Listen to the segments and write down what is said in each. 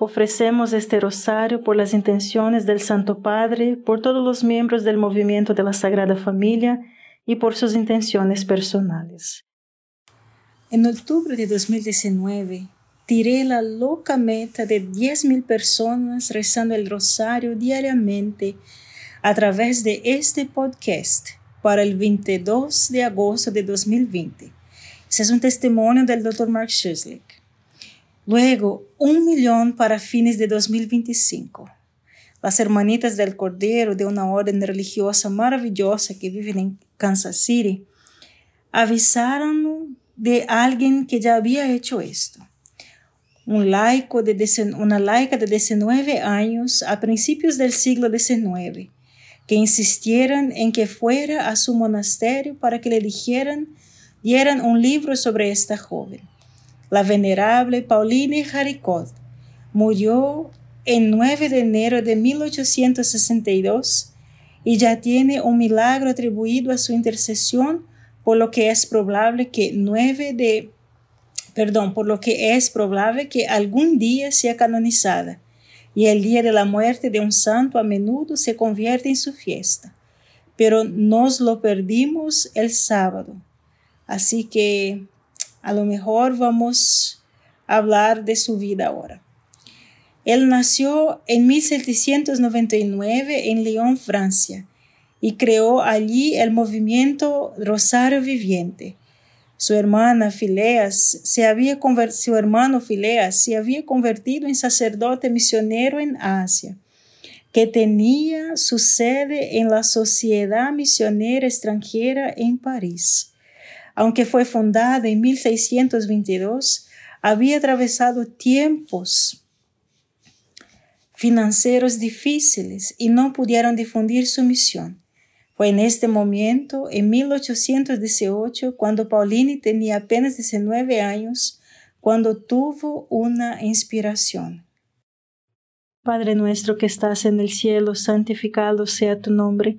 Ofrecemos este rosario por las intenciones del Santo Padre, por todos los miembros del movimiento de la Sagrada Familia y por sus intenciones personales. En octubre de 2019, tiré la loca meta de 10.000 personas rezando el rosario diariamente a través de este podcast para el 22 de agosto de 2020. Ese es un testimonio del Dr. Mark Schuslick. Luego, un millón para fines de 2025. Las hermanitas del Cordero de una orden religiosa maravillosa que viven en Kansas City avisaron de alguien que ya había hecho esto. Un laico de, una laica de 19 años a principios del siglo XIX, que insistieron en que fuera a su monasterio para que le dijeran, dieran un libro sobre esta joven la venerable Pauline Haricot murió el 9 de enero de 1862 y ya tiene un milagro atribuido a su intercesión, por lo que es probable que nueve de perdón, por lo que es probable que algún día sea canonizada, y el día de la muerte de un santo a menudo se convierte en su fiesta. Pero nos lo perdimos el sábado. Así que a lo mejor vamos a hablar de su vida ahora. Él nació en 1799 en Lyon, Francia, y creó allí el movimiento Rosario Viviente. Su hermana Fileas se había su hermano Fileas se había convertido en sacerdote misionero en Asia, que tenía su sede en la Sociedad Misionera Extranjera en París aunque fue fundada en 1622, había atravesado tiempos financieros difíciles y no pudieron difundir su misión. Fue en este momento, en 1818, cuando Pauline tenía apenas 19 años, cuando tuvo una inspiración. Padre nuestro que estás en el cielo, santificado sea tu nombre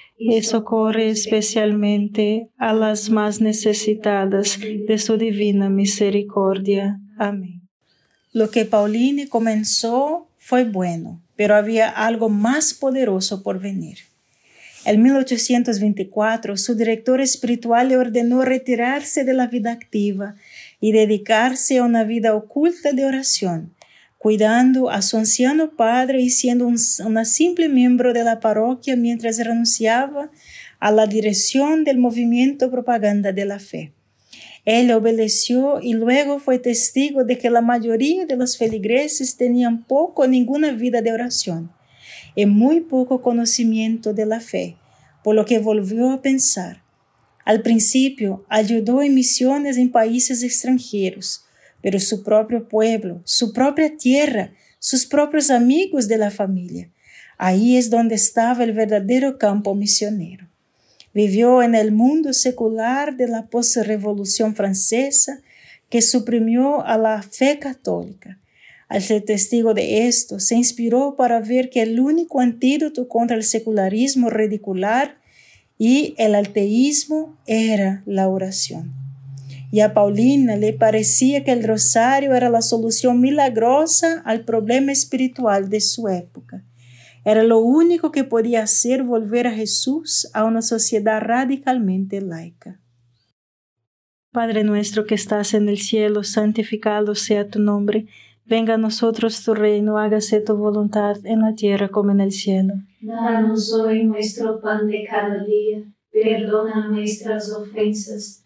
y socorre especialmente a las más necesitadas de su divina misericordia. Amén. Lo que Pauline comenzó fue bueno, pero había algo más poderoso por venir. En 1824, su director espiritual le ordenó retirarse de la vida activa y dedicarse a una vida oculta de oración, cuidando a su anciano padre y siendo un, una simple miembro de la parroquia mientras renunciaba a la dirección del movimiento propaganda de la fe. Él obedeció y luego fue testigo de que la mayoría de los feligreses tenían poco o ninguna vida de oración y muy poco conocimiento de la fe, por lo que volvió a pensar. Al principio ayudó en misiones en países extranjeros, pero su propio pueblo, su propia tierra, sus propios amigos de la familia, ahí es donde estaba el verdadero campo misionero. Vivió en el mundo secular de la postrevolución francesa que suprimió a la fe católica. Al ser testigo de esto, se inspiró para ver que el único antídoto contra el secularismo ridicular y el ateísmo era la oración. Y a Paulina le parecía que el rosario era la solución milagrosa al problema espiritual de su época. Era lo único que podía hacer volver a Jesús a una sociedad radicalmente laica. Padre nuestro que estás en el cielo, santificado sea tu nombre. Venga a nosotros tu reino, hágase tu voluntad en la tierra como en el cielo. Danos hoy nuestro pan de cada día. Perdona nuestras ofensas,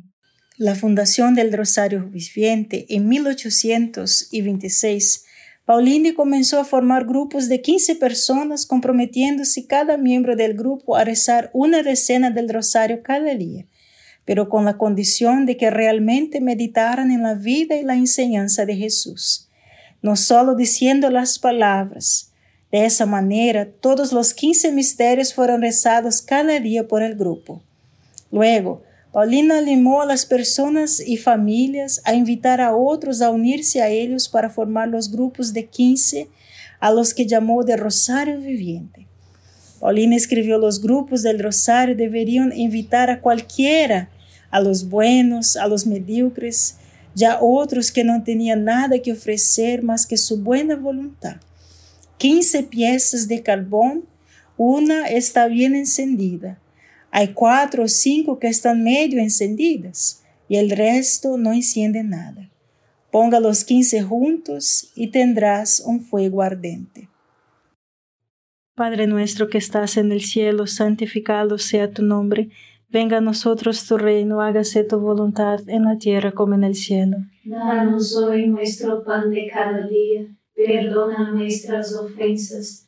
La fundación del Rosario Viviente en 1826, Paulini comenzó a formar grupos de 15 personas comprometiéndose cada miembro del grupo a rezar una decena del Rosario cada día, pero con la condición de que realmente meditaran en la vida y la enseñanza de Jesús, no solo diciendo las palabras, de esa manera, todos los 15 misterios fueron rezados cada día por el grupo. Luego, Paulina animó a las personas y familias a invitar a otros a unirse a ellos para formar los grupos de 15 a los que llamó de Rosario Viviente. Paulina escribió los grupos del Rosario deberían invitar a cualquiera, a los buenos, a los medíocres, ya otros que no tenían nada que ofrecer más que su buena voluntad. 15 piezas de carbón, una está bien encendida. Hay cuatro o cinco que están medio encendidas y el resto no enciende nada. Ponga los 15 juntos y tendrás un fuego ardente. Padre nuestro que estás en el cielo, santificado sea tu nombre. Venga a nosotros tu reino, hágase tu voluntad en la tierra como en el cielo. Danos hoy nuestro pan de cada día Perdona nuestras ofensas,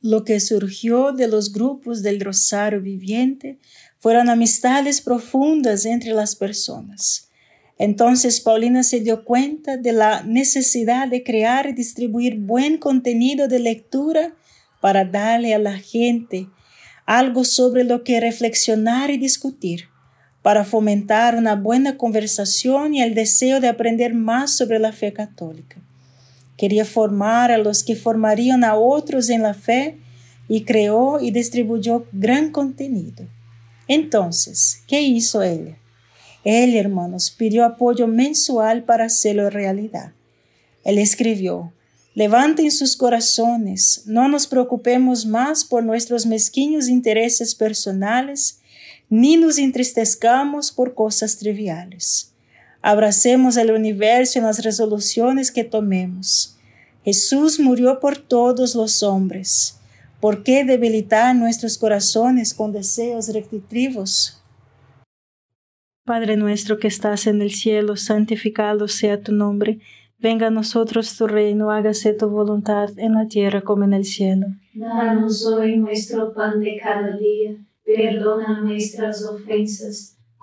Lo que surgió de los grupos del Rosario Viviente fueron amistades profundas entre las personas. Entonces Paulina se dio cuenta de la necesidad de crear y distribuir buen contenido de lectura para darle a la gente algo sobre lo que reflexionar y discutir, para fomentar una buena conversación y el deseo de aprender más sobre la fe católica. Quería formar a los que formarían a otros en la fe y creó y distribuyó gran contenido. Entonces, ¿qué hizo ella? Él, hermanos, pidió apoyo mensual para hacerlo realidad. Él escribió, levanten sus corazones, no nos preocupemos más por nuestros mezquinos intereses personales, ni nos entristezcamos por cosas triviales. Abracemos el universo en las resoluciones que tomemos. Jesús murió por todos los hombres. ¿Por qué debilitar nuestros corazones con deseos rectitivos? Padre nuestro que estás en el cielo, santificado sea tu nombre. Venga a nosotros tu reino, hágase tu voluntad en la tierra como en el cielo. Danos hoy nuestro pan de cada día. Perdona nuestras ofensas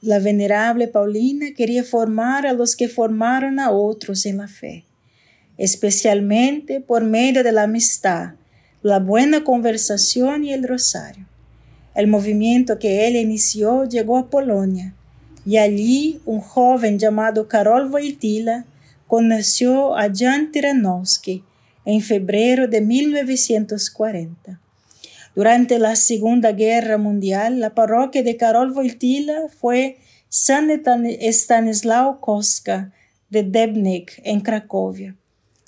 La venerable Paulina quería formar a los que formaron a otros en la fe, especialmente por medio de la amistad, la buena conversación y el rosario. El movimiento que ella inició llegó a Polonia y allí un joven llamado Karol Wojtyla conoció a Jan Tyranowski en febrero de 1940. Durante la Segunda Guerra Mundial, la parroquia de Karol Wojtyla fue San Stanislao Koska de Debnik, en Cracovia.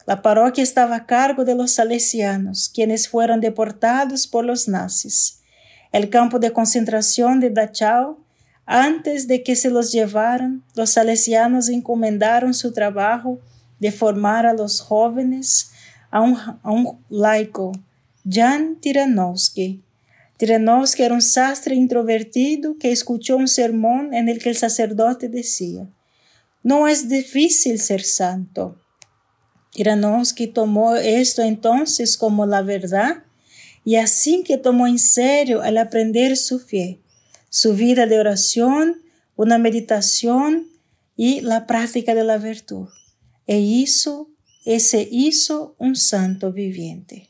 La parroquia estaba a cargo de los salesianos, quienes fueron deportados por los nazis. El campo de concentración de Dachau, antes de que se los llevaran, los salesianos encomendaron su trabajo de formar a los jóvenes a un laico Jan Tyranowski. Tyranowski era un sastre introvertido que escuchó un sermón en el que el sacerdote decía, no es difícil ser santo. Tyranowski tomó esto entonces como la verdad y así que tomó en serio al aprender su fe, su vida de oración, una meditación y la práctica de la virtud. E hizo, ese hizo un santo viviente.